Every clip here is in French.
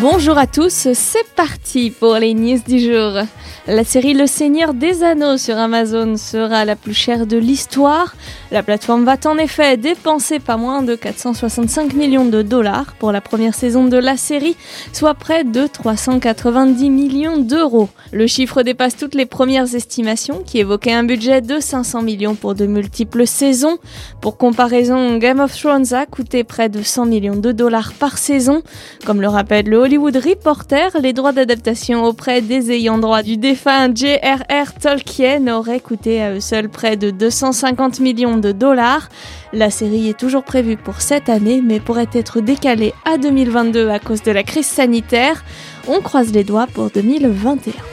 Bonjour à tous, c'est parti pour les news du jour. La série Le Seigneur des Anneaux sur Amazon sera la plus chère de l'histoire. La plateforme va en effet dépenser pas moins de 465 millions de dollars pour la première saison de la série, soit près de 390 millions d'euros. Le chiffre dépasse toutes les premières estimations qui évoquaient un budget de 500 millions pour de multiples saisons. Pour comparaison, Game of Thrones a coûté près de 100 millions de dollars par saison. Comme le rappelle le Hollywood Reporter, les droits d'adaptation auprès des ayants droit du défunt J.R.R. Tolkien auraient coûté à eux seuls près de 250 millions de dollars. La série est toujours prévue pour cette année, mais pourrait être décalée à 2022 à cause de la crise sanitaire. On croise les doigts pour 2021.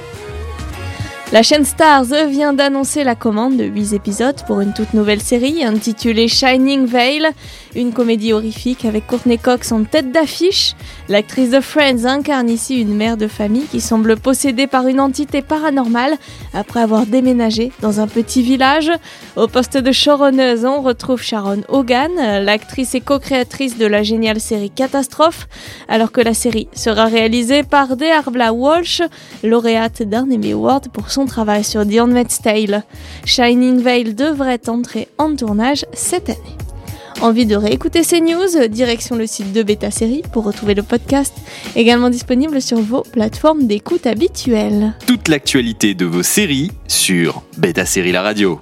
La chaîne Stars vient d'annoncer la commande de 8 épisodes pour une toute nouvelle série intitulée Shining Veil, une comédie horrifique avec Courtney Cox en tête d'affiche. L'actrice de Friends incarne ici une mère de famille qui semble possédée par une entité paranormale après avoir déménagé dans un petit village. Au poste de showrunneuse, on retrouve Sharon Hogan, l'actrice et co-créatrice de la géniale série Catastrophe, alors que la série sera réalisée par Dearbla Walsh, lauréate d'un Emmy Award pour son travail sur The Handmaid's Tale. Shining Veil devrait entrer en tournage cette année. Envie de réécouter ces news? Direction le site de Beta Série pour retrouver le podcast, également disponible sur vos plateformes d'écoute habituelles. Toute l'actualité de vos séries sur Beta Série La Radio.